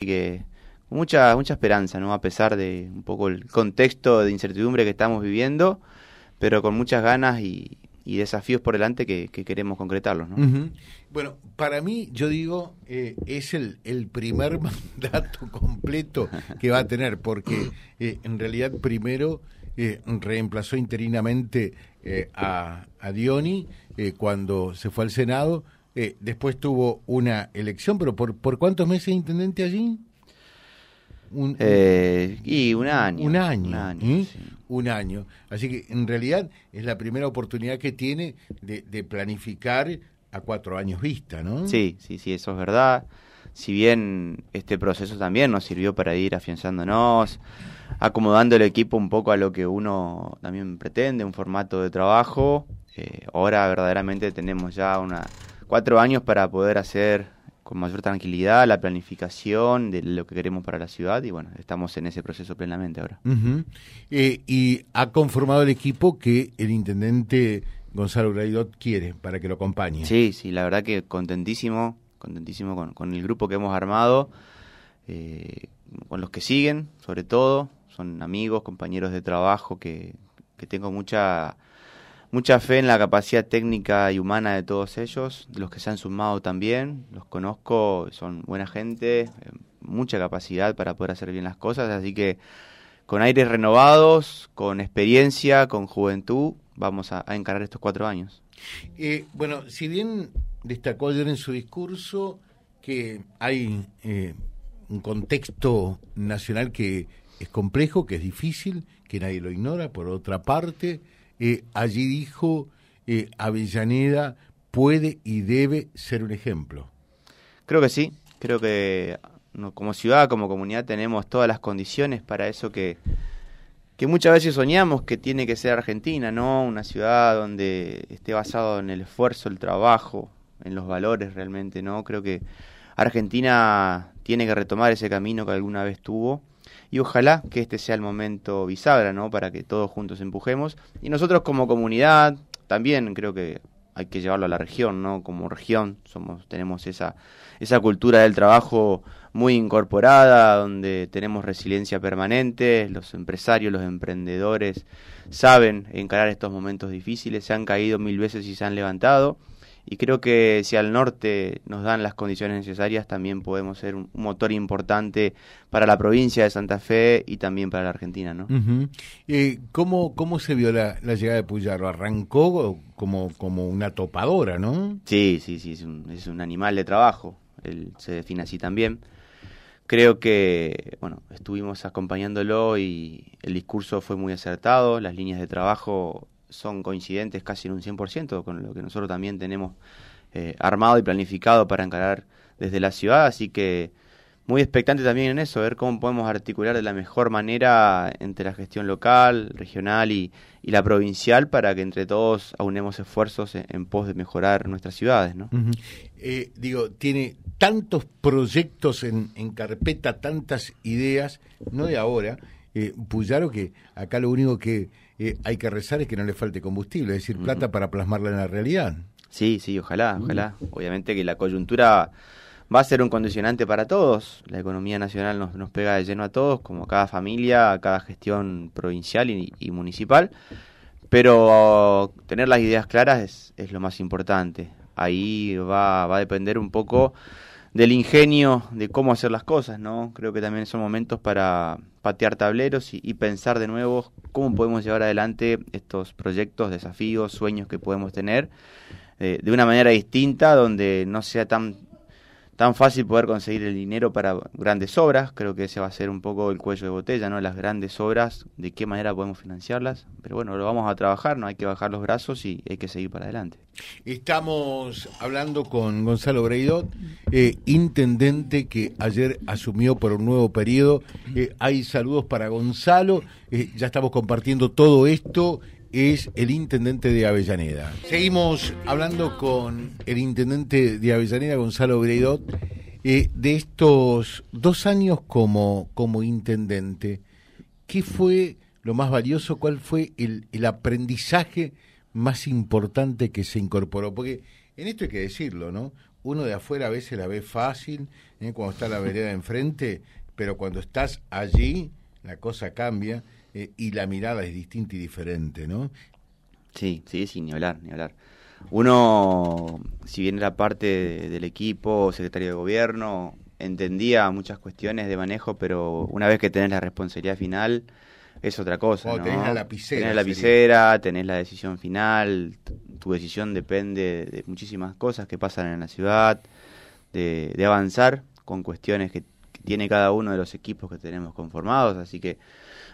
que mucha, mucha esperanza, ¿no? A pesar de un poco el contexto de incertidumbre que estamos viviendo, pero con muchas ganas y, desafíos por delante que, queremos concretarlos, ¿no? Bueno, para mí, yo digo, eh, es el, el primer mandato completo que va a tener, porque eh, en realidad primero eh, reemplazó interinamente a, a Dioni cuando se fue al Senado, después tuvo una elección, pero ¿por, por cuántos meses intendente allí? Un, eh, y un año. Un año. Un año, un año. Así que en realidad es la primera oportunidad que tiene de, planificar a cuatro años vista, ¿no? Sí, sí, sí, eso es verdad. Si bien este proceso también nos sirvió para ir afianzándonos, acomodando el equipo un poco a lo que uno también pretende, un formato de trabajo, eh, ahora verdaderamente tenemos ya una cuatro años para poder hacer con mayor tranquilidad la planificación de lo que queremos para la ciudad y bueno, estamos en ese proceso plenamente ahora. Eh, y ha conformado el equipo que el intendente Gonzalo Graidot quiere para que lo acompañe. Sí, sí, la verdad que contentísimo, contentísimo con, el grupo que hemos armado, eh, con los que siguen, sobre todo, son amigos, compañeros de trabajo que, que tengo mucha mucha fe en la capacidad técnica y humana de todos ellos, de los que se han sumado también, los conozco, son buena gente, eh, mucha capacidad para poder hacer bien las cosas, así que con aires renovados, con experiencia, con juventud, vamos a, encarar estos cuatro años. Eh, bueno, si bien destacó ayer en su discurso que hay eh, un contexto nacional que es complejo, que es difícil, que nadie lo ignora, por otra parte, eh, allí dijo eh, Avellaneda puede y debe ser un ejemplo. Creo que sí, creo que como ciudad, como comunidad tenemos todas las condiciones para eso que, que muchas veces soñamos que tiene que ser Argentina, ¿no? Una ciudad donde esté basado en el esfuerzo, el trabajo, en los valores realmente, ¿no? Creo que Argentina tiene que retomar ese camino que alguna vez tuvo y ojalá que este sea el momento bisagra, ¿no? Para que todos juntos empujemos. Y nosotros como comunidad también creo que hay que llevarlo a la región, ¿no? Como región somos tenemos esa esa cultura del trabajo muy incorporada, donde tenemos resiliencia permanente, los empresarios, los emprendedores saben encarar estos momentos difíciles, se han caído mil veces y se han levantado y creo que si al norte nos dan las condiciones necesarias, también podemos ser un, motor importante para la provincia de Santa Fe y también para la Argentina, ¿no? Eh, ¿cómo, ¿Cómo se vio la, llegada de Puyaro? ¿Arrancó como, como una topadora, no? Sí, sí, sí, es un, es un animal de trabajo, él se define así también. Creo que, bueno, estuvimos acompañándolo y el discurso fue muy acertado, las líneas de trabajo son coincidentes casi en un 100% con lo que nosotros también tenemos eh, armado y planificado para encarar desde la ciudad, así que muy expectante también en eso, ver cómo podemos articular de la mejor manera entre la gestión local, regional y, la provincial para que entre todos aunemos esfuerzos en, pos de mejorar nuestras ciudades. ¿no? Eh, digo, tiene tantos proyectos en, en, carpeta, tantas ideas, no de ahora, eh, Puyaro, que acá lo único que eh, hay que rezar es que no le falte combustible, es decir, plata para plasmarla en la realidad. Sí, sí, ojalá, ojalá. Obviamente que la coyuntura va a ser un condicionante para todos. La economía nacional nos, nos pega de lleno a todos, como a cada familia, a cada gestión provincial y, municipal. Pero tener las ideas claras es, es, lo más importante. Ahí va, va a depender un poco del ingenio de cómo hacer las cosas, ¿no? Creo que también son momentos para patear tableros y, pensar de nuevo cómo podemos llevar adelante estos proyectos, desafíos, sueños que podemos tener eh, de una manera distinta, donde no sea tan tan fácil poder conseguir el dinero para grandes obras, creo que ese va a ser un poco el cuello de botella, ¿no? Las grandes obras, de qué manera podemos financiarlas, pero bueno, lo vamos a trabajar, no hay que bajar los brazos y hay que seguir para adelante. Estamos hablando con Gonzalo Breidot, eh, intendente que ayer asumió por un nuevo periodo. Eh, hay saludos para Gonzalo, eh, ya estamos compartiendo todo esto es el intendente de Avellaneda. Seguimos hablando con el intendente de Avellaneda, Gonzalo Breidot, de estos dos años como, como intendente. ¿Qué fue lo más valioso? ¿Cuál fue el aprendizaje más importante que se incorporó? Porque en esto hay que decirlo, ¿no? uno de afuera a veces la ve fácil, ¿eh? cuando está la vereda enfrente, pero cuando estás allí, la cosa cambia eh, y la mirada es distinta y diferente, ¿no? Sí, sí, sí, ni hablar, ni hablar. Uno, si bien era parte del equipo, secretario de gobierno, entendía muchas cuestiones de manejo, pero una vez que tenés la responsabilidad final, es otra cosa. ¿no? tenés la lapicera. Tenés la lapicera, tenés la decisión final, tu decisión depende de muchísimas cosas que pasan en la ciudad, de, de avanzar con cuestiones que, tiene cada uno de los equipos que tenemos conformados, así que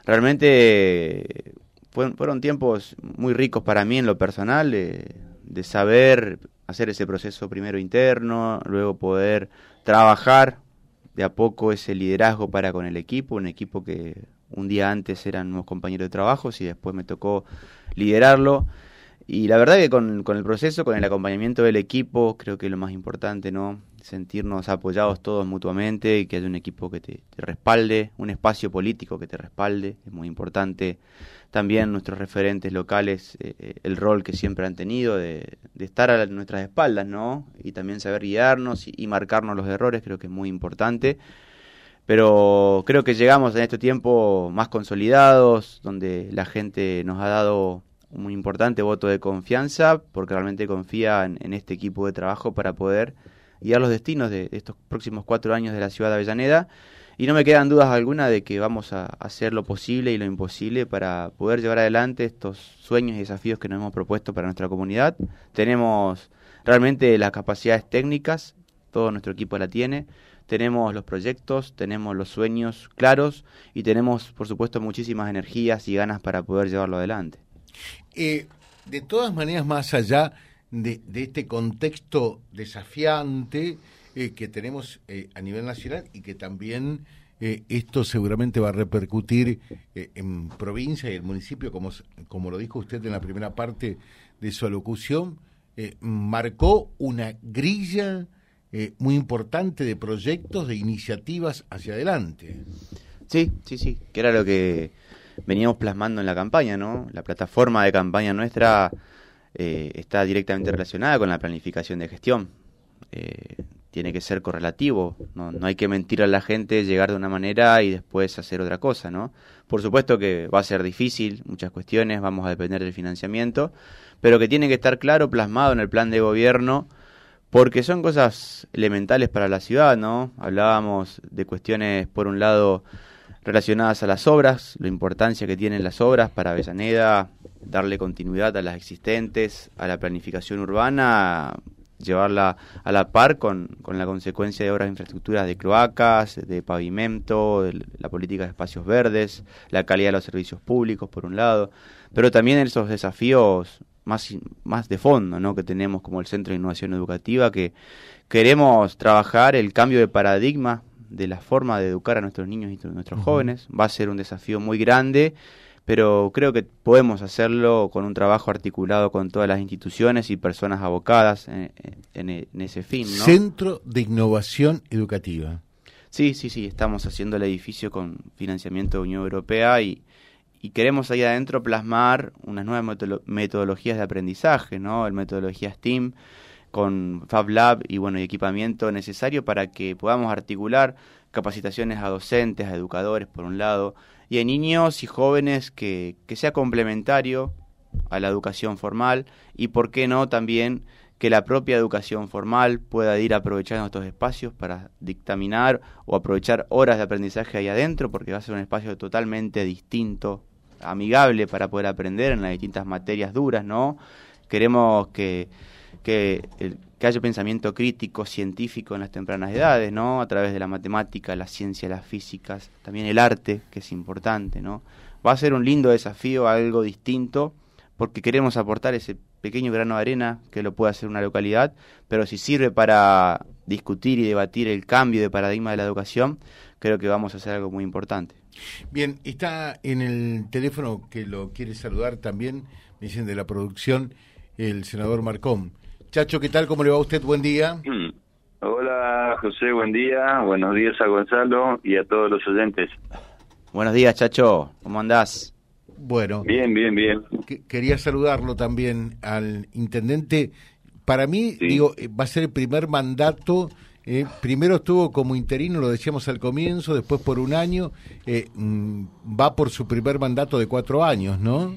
realmente fueron, tiempos muy ricos para mí en lo personal, de, de saber hacer ese proceso primero interno, luego poder trabajar de a poco ese liderazgo para con el equipo, un equipo que un día antes eran unos compañeros de trabajo y después me tocó liderarlo. Y la verdad que con, con, el proceso, con el acompañamiento del equipo, creo que lo más importante, ¿no? Sentirnos apoyados todos mutuamente y que haya un equipo que te, respalde, un espacio político que te respalde, es muy importante. También nuestros referentes locales, eh, eh el rol que siempre han tenido de, de, estar a nuestras espaldas, ¿no? Y también saber guiarnos y marcarnos los errores, creo que es muy importante pero creo que llegamos en este tiempo más consolidados, donde la gente nos ha dado un importante voto de confianza, porque realmente confía en, este equipo de trabajo para poder guiar los destinos de, de, estos próximos cuatro años de la ciudad de Avellaneda. Y no me quedan dudas alguna de que vamos a hacer lo posible y lo imposible para poder llevar adelante estos sueños y desafíos que nos hemos propuesto para nuestra comunidad. Tenemos realmente las capacidades técnicas, todo nuestro equipo la tiene tenemos los proyectos, tenemos los sueños claros y tenemos, por supuesto, muchísimas energías y ganas para poder llevarlo adelante. Eh, de todas maneras, más allá de, este contexto desafiante eh, que tenemos eh, a nivel nacional y que también esto seguramente va a repercutir en provincia y el municipio, como, como lo dijo usted en la primera parte de su alocución, marcó una grilla eh, muy importante de proyectos, de iniciativas hacia adelante. Sí, sí, sí, que era lo que veníamos plasmando en la campaña, ¿no? La plataforma de campaña nuestra eh, está directamente relacionada con la planificación de gestión. Eh, tiene que ser correlativo, ¿no? no hay que mentir a la gente, llegar de una manera y después hacer otra cosa, ¿no? Por supuesto que va a ser difícil, muchas cuestiones, vamos a depender del financiamiento, pero que tiene que estar claro, plasmado en el plan de gobierno, porque son cosas elementales para la ciudad, ¿no? Hablábamos de cuestiones, por un lado, relacionadas a las obras, la importancia que tienen las obras para Avellaneda, darle continuidad a las existentes, a la planificación urbana, llevarla a la par con, con la consecuencia de obras de infraestructuras de cloacas, de pavimento, la política de espacios verdes, la calidad de los servicios públicos, por un lado, pero también esos desafíos más, más de fondo ¿no? que tenemos como el Centro de Innovación Educativa, que queremos trabajar el cambio de paradigma de la forma de educar a nuestros niños y nuestros uh -huh. jóvenes. Va a ser un desafío muy grande, pero creo que podemos hacerlo con un trabajo articulado con todas las instituciones y personas abocadas en, en, en ese fin. ¿no? Centro de Innovación Educativa. Sí, sí, sí, estamos haciendo el edificio con financiamiento de Unión Europea y, y queremos ahí adentro plasmar unas nuevas metodologías de aprendizaje, ¿no? El metodología STEAM con Fab Lab y bueno, y equipamiento necesario para que podamos articular capacitaciones a docentes, a educadores por un lado, y a niños y jóvenes que, que sea complementario a la educación formal y por qué no también que la propia educación formal pueda ir aprovechando estos espacios para dictaminar o aprovechar horas de aprendizaje ahí adentro, porque va a ser un espacio totalmente distinto, amigable para poder aprender en las distintas materias duras, ¿no? Queremos que, que, que haya pensamiento crítico, científico en las tempranas edades, ¿no? A través de la matemática, la ciencia, las físicas, también el arte, que es importante, ¿no? Va a ser un lindo desafío, algo distinto, porque queremos aportar ese pequeño grano de arena que lo puede hacer una localidad, pero si sirve para discutir y debatir el cambio de paradigma de la educación, creo que vamos a hacer algo muy importante. Bien, está en el teléfono que lo quiere saludar también, me dicen de la producción, el senador Marcón. Chacho, ¿qué tal? ¿Cómo le va a usted? Buen día. Hola, José, buen día. Buenos días a Gonzalo y a todos los oyentes. Buenos días, Chacho. ¿Cómo andás? Bueno. Bien, bien, bien. Que, quería saludarlo también al intendente. para mí, digo, eh, va a ser el primer mandato. Eh, primero estuvo como interino, lo decíamos al comienzo, después por un año. Eh, mm, va por su primer mandato de cuatro años, ¿no?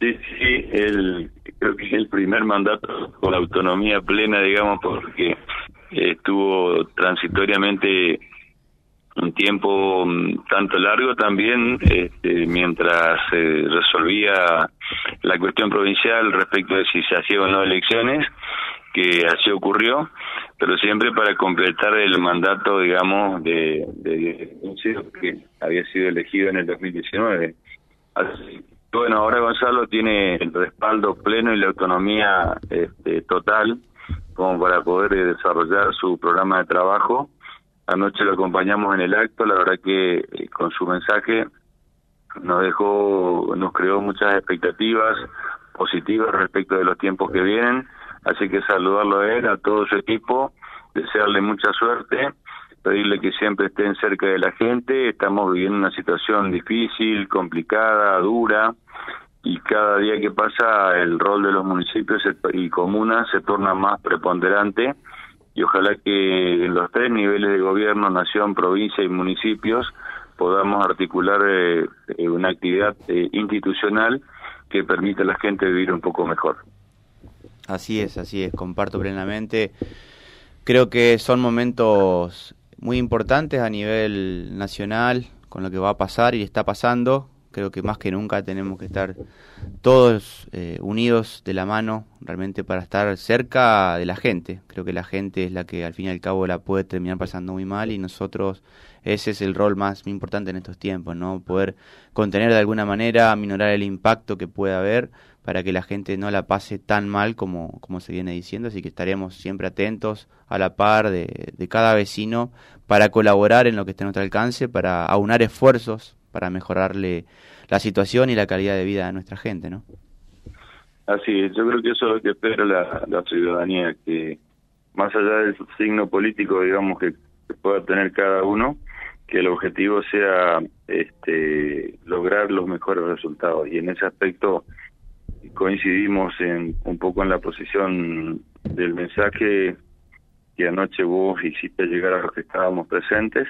Sí, sí, el, creo que es el primer mandato con autonomía plena, digamos, porque estuvo transitoriamente un tiempo mm, tanto largo también este, mientras se resolvía la cuestión provincial respecto de si se hacían o no elecciones que así ocurrió pero siempre para completar el mandato digamos de, de, que había sido elegido en el 2019 así, bueno ahora Gonzalo tiene el respaldo pleno y la autonomía este, total como para poder desarrollar su programa de trabajo Anoche lo acompañamos en el acto, la verdad que eh, con su mensaje nos dejó, nos creó muchas expectativas positivas respecto de los tiempos que vienen, así que saludarlo a él, a todo su equipo, desearle mucha suerte, pedirle que siempre estén cerca de la gente, estamos viviendo una situación difícil, complicada, dura, y cada día que pasa el rol de los municipios y comunas se torna más preponderante y ojalá que en los tres niveles de gobierno, nación, provincia y municipios, podamos articular eh, una actividad eh, institucional que permita a la gente vivir un poco mejor. Así es, así es, comparto plenamente. Creo que son momentos muy importantes a nivel nacional con lo que va a pasar y está pasando. Creo que más que nunca tenemos que estar todos eh, unidos de la mano realmente para estar cerca de la gente. Creo que la gente es la que al fin y al cabo la puede terminar pasando muy mal y nosotros ese es el rol más importante en estos tiempos, ¿no? Poder contener de alguna manera, minorar el impacto que pueda haber para que la gente no la pase tan mal como, como se viene diciendo, así que estaremos siempre atentos a la par de, de cada vecino para colaborar en lo que esté a nuestro alcance, para aunar esfuerzos para mejorarle la situación y la calidad de vida de nuestra gente, ¿no? Así es, yo creo que eso es lo que espera la, ciudadanía, que más allá del signo político, digamos, que, pueda tener cada uno, que el objetivo sea este, lograr los mejores resultados. Y en ese aspecto coincidimos en un poco en la posición del mensaje que anoche vos hiciste llegar a los que estábamos presentes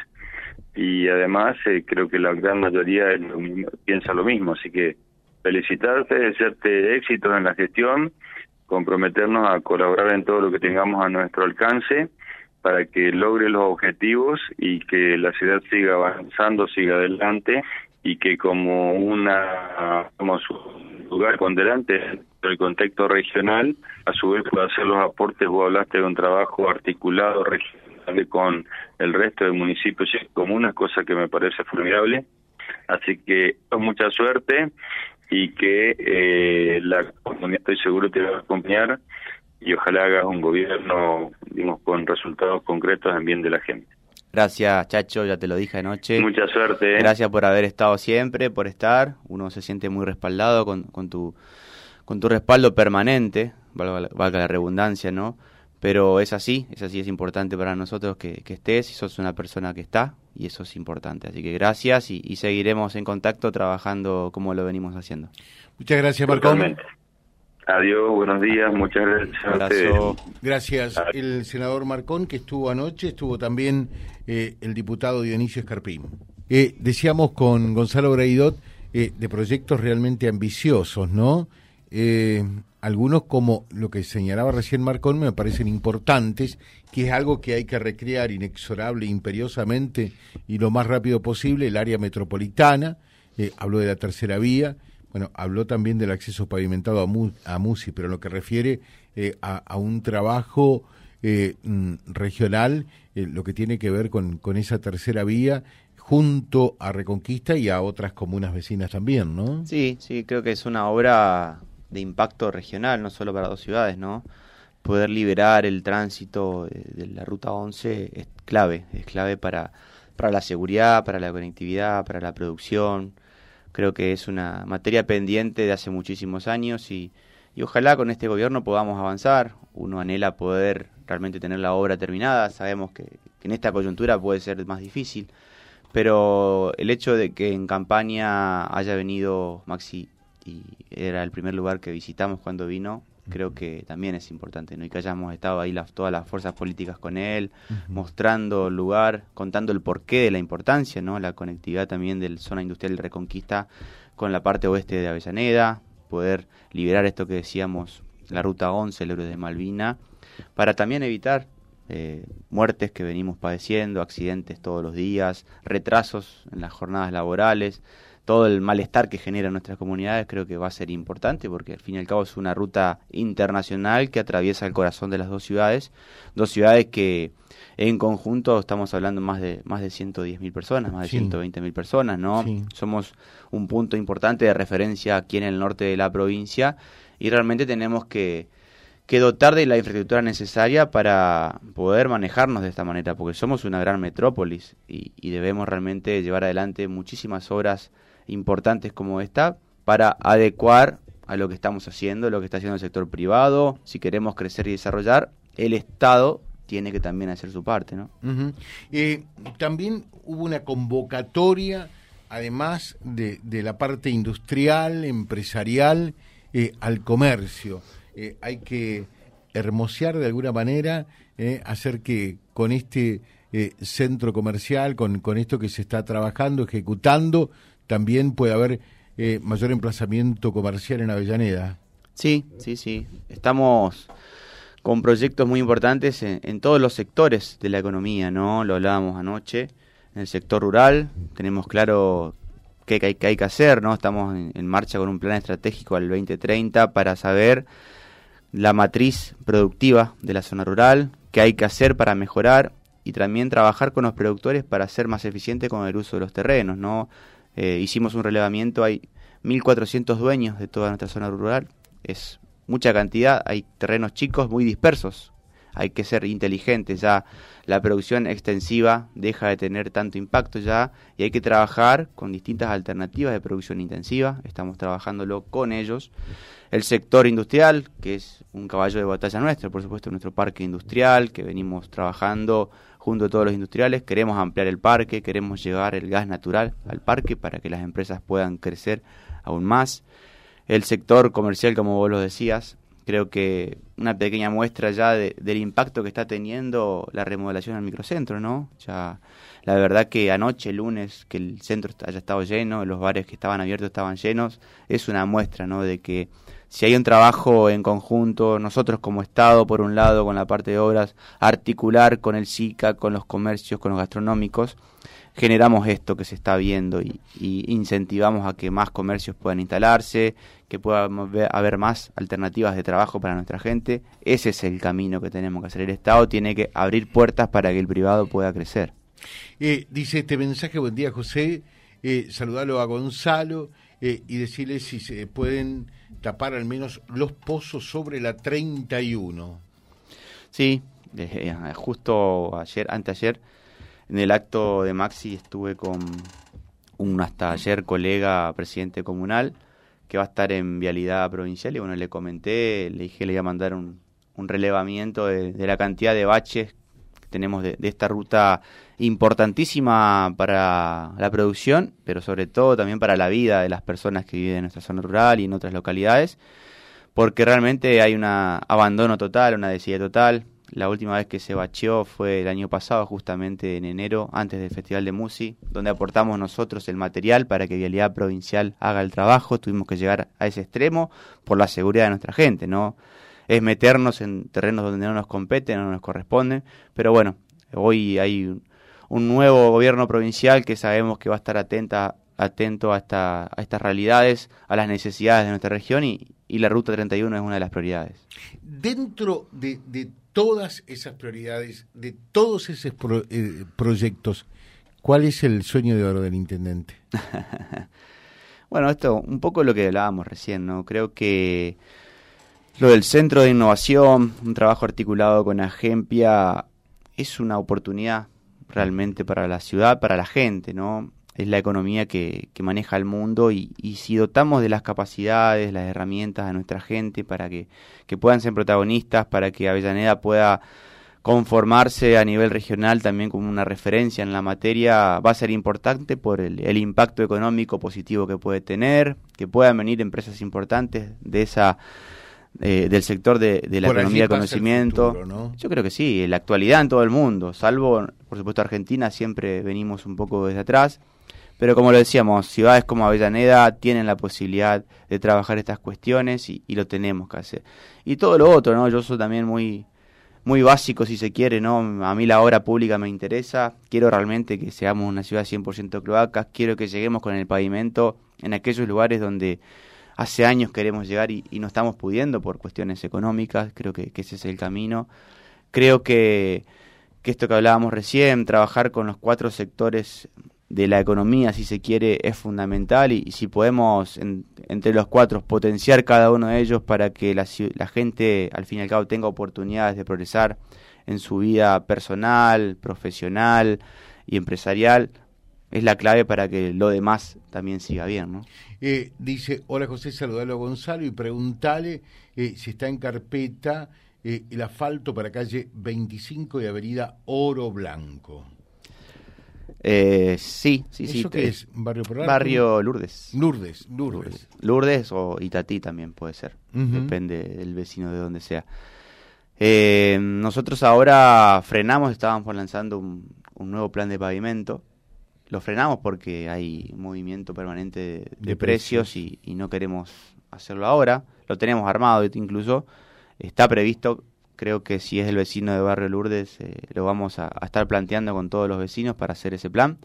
y además eh, creo que la gran mayoría piensa lo mismo, así que felicitarte, desearte éxito en la gestión, comprometernos a colaborar en todo lo que tengamos a nuestro alcance para que logre los objetivos y que la ciudad siga avanzando, siga adelante y que como una como su lugar con delante el contexto regional, a su vez pueda hacer los aportes, vos hablaste de un trabajo articulado regional con el resto de municipios y comunas, cosa que me parece formidable. Así que mucha suerte y que eh, la comunidad estoy seguro te va a acompañar y ojalá hagas un gobierno digamos, con resultados concretos en bien de la gente. Gracias, Chacho, ya te lo dije anoche. Mucha suerte. ¿eh? Gracias por haber estado siempre, por estar. Uno se siente muy respaldado con, con, tu, con tu respaldo permanente, valga, valga la redundancia, ¿no? Pero es así, es así, es importante para nosotros que, estés y sos una persona que está y eso es importante. Así que gracias y, seguiremos en contacto trabajando como lo venimos haciendo. Muchas gracias, Marcón. Adiós, buenos días, muchas gracias. Gracias. El senador Marcón, que estuvo anoche, estuvo también eh, el diputado Dionisio Escarpín. Eh, decíamos con Gonzalo Braidot eh, de proyectos realmente ambiciosos, ¿no? Eh, algunos como lo que señalaba recién Marcón me parecen importantes, que es algo que hay que recrear inexorable, imperiosamente y lo más rápido posible, el área metropolitana, eh, habló de la tercera vía, bueno, habló también del acceso pavimentado a, MUSI, pero lo que refiere eh, a, un trabajo eh, mm, regional, lo que tiene que ver con, con esa tercera vía, junto a Reconquista y a otras comunas vecinas también, ¿no? Sí, sí, creo que es una obra de impacto regional, no solo para dos ciudades, ¿no? Poder liberar el tránsito de, la ruta 11 es clave, es clave para, para la seguridad, para la conectividad, para la producción. Creo que es una materia pendiente de hace muchísimos años y, y ojalá con este gobierno podamos avanzar. Uno anhela poder realmente tener la obra terminada. Sabemos que, que, en esta coyuntura puede ser más difícil, pero el hecho de que en campaña haya venido Maxi y era el primer lugar que visitamos cuando vino, creo que también es importante, ¿no? Y que hayamos estado ahí las, todas las fuerzas políticas con él, mostrando el lugar, contando el porqué de la importancia, ¿no? La conectividad también del zona industrial de Reconquista con la parte oeste de Avellaneda, poder liberar esto que decíamos, la ruta 11, el héroe de Malvina, para también evitar eh, muertes que venimos padeciendo, accidentes todos los días, retrasos en las jornadas laborales, todo el malestar que genera nuestras comunidades creo que va a ser importante porque al fin y al cabo es una ruta internacional que atraviesa el corazón de las dos ciudades, dos ciudades que en conjunto estamos hablando más de más de 110.000 personas, más de 120.000 personas, ¿no? Somos un punto importante de referencia aquí en el norte de la provincia y realmente tenemos que que dotar de la infraestructura necesaria para poder manejarnos de esta manera, porque somos una gran metrópolis y, y debemos realmente llevar adelante muchísimas obras importantes como esta para adecuar a lo que estamos haciendo, lo que está haciendo el sector privado. Si queremos crecer y desarrollar, el Estado tiene que también hacer su parte, ¿no? Eh, también hubo una convocatoria, además de, la parte industrial, empresarial, eh, al comercio. Eh, hay que hermosear de alguna manera, hacer que con este centro comercial, con, con esto que se está trabajando, ejecutando, también puede haber eh, mayor emplazamiento comercial en Avellaneda. Sí, sí, sí. Estamos con proyectos muy importantes en, todos los sectores de la economía, ¿no? Lo hablábamos anoche. En el sector rural tenemos claro qué, hay, que hacer, ¿no? Estamos en, marcha con un plan estratégico al 2030 para saber la matriz productiva de la zona rural, qué hay que hacer para mejorar y también trabajar con los productores para ser más eficientes con el uso de los terrenos, ¿no? Eh, hicimos un relevamiento, hay 1.400 dueños de toda nuestra zona rural, es mucha cantidad, hay terrenos chicos muy dispersos, hay que ser inteligentes ya, la producción extensiva deja de tener tanto impacto ya y hay que trabajar con distintas alternativas de producción intensiva, estamos trabajándolo con ellos. El sector industrial, que es un caballo de batalla nuestro, por supuesto, nuestro parque industrial, que venimos trabajando junto a todos los industriales, queremos ampliar el parque, queremos llevar el gas natural al parque para que las empresas puedan crecer aún más. El sector comercial, como vos lo decías, creo que una pequeña muestra ya del impacto que está teniendo la remodelación al microcentro, ¿no? Ya la verdad que anoche, lunes, que el centro haya estado lleno, los bares que estaban abiertos estaban llenos, es una muestra, ¿no? De que si hay un trabajo en conjunto, nosotros como Estado, por un lado, con la parte de obras, articular con el SICA, con los comercios, con los gastronómicos, generamos esto que se está viendo y, incentivamos a que más comercios puedan instalarse, que pueda haber más alternativas de trabajo para nuestra gente. Ese es el camino que tenemos que hacer. El Estado tiene que abrir puertas para que el privado pueda crecer. Eh, dice este mensaje, buen día José, eh, saludalo a Gonzalo eh, y decirle si se pueden tapar al menos los pozos sobre la 31. Sí, eh, justo ayer, anteayer, en el acto de Maxi estuve con un hasta ayer colega presidente comunal que va a estar en vialidad provincial y bueno, le comenté, le dije le iba a mandar un, un relevamiento de, la cantidad de baches tenemos de, esta ruta importantísima para la producción, pero sobre todo también para la vida de las personas que viven en nuestra zona rural y en otras localidades, porque realmente hay un abandono total, una desidia total. La última vez que se bacheó fue el año pasado, justamente en enero, antes del Festival de Musi, donde aportamos nosotros el material para que Vialidad Provincial haga el trabajo. Tuvimos que llegar a ese extremo por la seguridad de nuestra gente, ¿no? Es meternos en terrenos donde no nos competen, no nos corresponden, pero bueno, hoy hay un nuevo gobierno provincial que sabemos que va a estar atenta, atento a, esta, a estas realidades, a las necesidades de nuestra región y, la Ruta 31 es una de las prioridades. Dentro de, todas esas prioridades, de todos esos eh, proyectos, ¿cuál es el sueño de oro del intendente? bueno, esto un poco lo que hablábamos recién, ¿no? Creo que lo del centro de innovación, un trabajo articulado con Agempia, es una oportunidad realmente para la ciudad, para la gente, ¿no? Es la economía que, que maneja el mundo y, y, si dotamos de las capacidades, las herramientas a nuestra gente para que, que puedan ser protagonistas, para que Avellaneda pueda conformarse a nivel regional también como una referencia en la materia va a ser importante por el, el, impacto económico positivo que puede tener, que puedan venir empresas importantes de esa eh, del sector de, la economía del conocimiento. Yo creo que sí, en la actualidad en todo el mundo, salvo, por supuesto, Argentina, siempre venimos un poco desde atrás. Pero como lo decíamos, ciudades como Avellaneda tienen la posibilidad de trabajar estas cuestiones y, lo tenemos que hacer. Y todo lo otro, ¿no? Yo soy también muy, muy básico si se quiere, ¿no? A mí la obra pública me interesa, quiero realmente que seamos una ciudad 100% cloacas, quiero que lleguemos con el pavimento en aquellos lugares donde hace años queremos llegar y, no estamos pudiendo por cuestiones económicas, creo que, ese es el camino. Creo que, esto que hablábamos recién, trabajar con los cuatro sectores de la economía, si se quiere, es fundamental y, si podemos entre los cuatro potenciar cada uno de ellos para que la, la, gente al fin y al cabo tenga oportunidades de progresar en su vida personal, profesional y empresarial, es la clave para que lo demás también siga bien. ¿no? Eh, dice, hola José, saludalo a Gonzalo y preguntale eh, si está en carpeta eh, el asfalto para calle 25 de Avenida Oro Blanco. Eh, sí, sí, sí. ¿Eso qué es? ¿Barrio Barrio Lourdes. Lourdes. Lourdes, Lourdes. o Itatí también puede ser. Depende del vecino de donde sea. Nosotros ahora frenamos, estábamos lanzando un, nuevo plan de pavimento. Lo frenamos porque hay movimiento permanente de, precios, Y, y, no queremos hacerlo ahora. Lo tenemos armado incluso. Está previsto Creo que si es el vecino de Barrio Lourdes, eh, lo vamos a, estar planteando con todos los vecinos para hacer ese plan.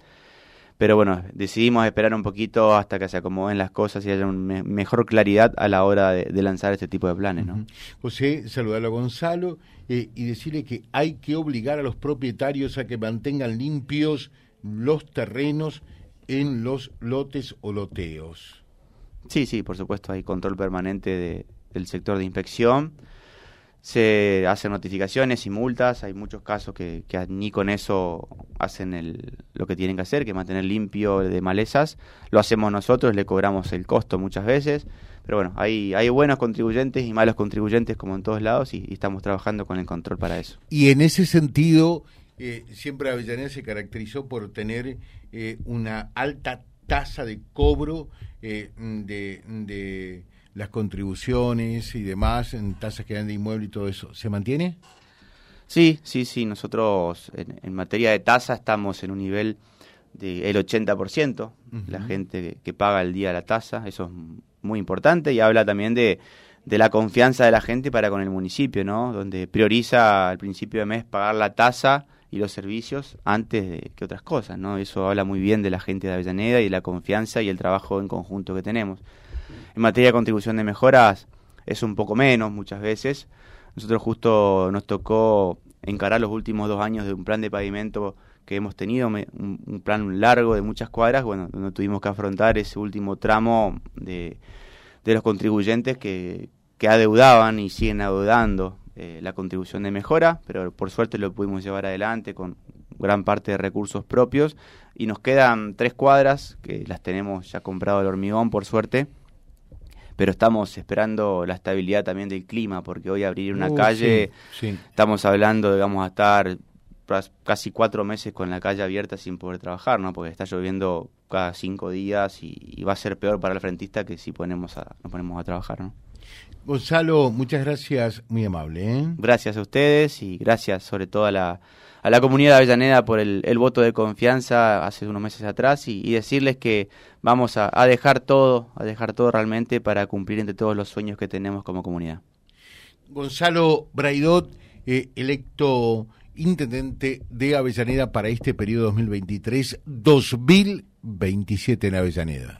Pero bueno, decidimos esperar un poquito hasta que se acomoden las cosas y haya una mejor claridad a la hora de, lanzar este tipo de planes. ¿no? José, saludarlo a Gonzalo eh, y decirle que hay que obligar a los propietarios a que mantengan limpios los terrenos en los lotes o loteos. Sí, sí, por supuesto, hay control permanente del sector de inspección se hacen notificaciones y multas, hay muchos casos que, ni con eso hacen el, lo que tienen que hacer, que mantener limpio de malezas, lo hacemos nosotros, le cobramos el costo muchas veces, pero bueno, hay, hay buenos contribuyentes y malos contribuyentes como en todos lados y, estamos trabajando con el control para eso. Y en ese sentido, eh, siempre Avellaneda se caracterizó por tener eh, una alta tasa de cobro eh, de las contribuciones y demás en tasas que dan de inmueble y todo eso, ¿se mantiene? Sí, sí, sí. Nosotros en, materia de tasa estamos en un nivel del 80%, la gente que, paga el día la tasa, eso es muy importante y habla también de, de la confianza de la gente para con el municipio, ¿no? Donde prioriza al principio de mes pagar la tasa y los servicios antes de que otras cosas, ¿no? Eso habla muy bien de la gente de Avellaneda y de la confianza y el trabajo en conjunto que tenemos. En materia de contribución de mejoras es un poco menos muchas veces. Nosotros justo nos tocó encarar los últimos dos años de un plan de pavimento que hemos tenido, un, plan largo de muchas cuadras, bueno, donde tuvimos que afrontar ese último tramo de, de los contribuyentes que, que adeudaban y siguen adeudando eh, la contribución de mejora, pero por suerte lo pudimos llevar adelante con gran parte de recursos propios y nos quedan tres cuadras que las tenemos ya comprado el hormigón por suerte pero estamos esperando la estabilidad también del clima, porque hoy abrir una uh, calle, estamos hablando de vamos a estar casi cuatro meses con la calle abierta sin poder trabajar, ¿no? Porque está lloviendo cada cinco días y, va a ser peor para el frentista que si ponemos a, nos ponemos a trabajar, ¿no? Gonzalo, muchas gracias, muy amable. ¿eh? Gracias a ustedes y gracias sobre todo a la, a la comunidad de Avellaneda por el, voto de confianza hace unos meses atrás y, decirles que vamos a, dejar todo, a dejar todo realmente para cumplir entre todos los sueños que tenemos como comunidad. Gonzalo Braidot, eh, electo intendente de Avellaneda para este periodo 2023-2027 en Avellaneda.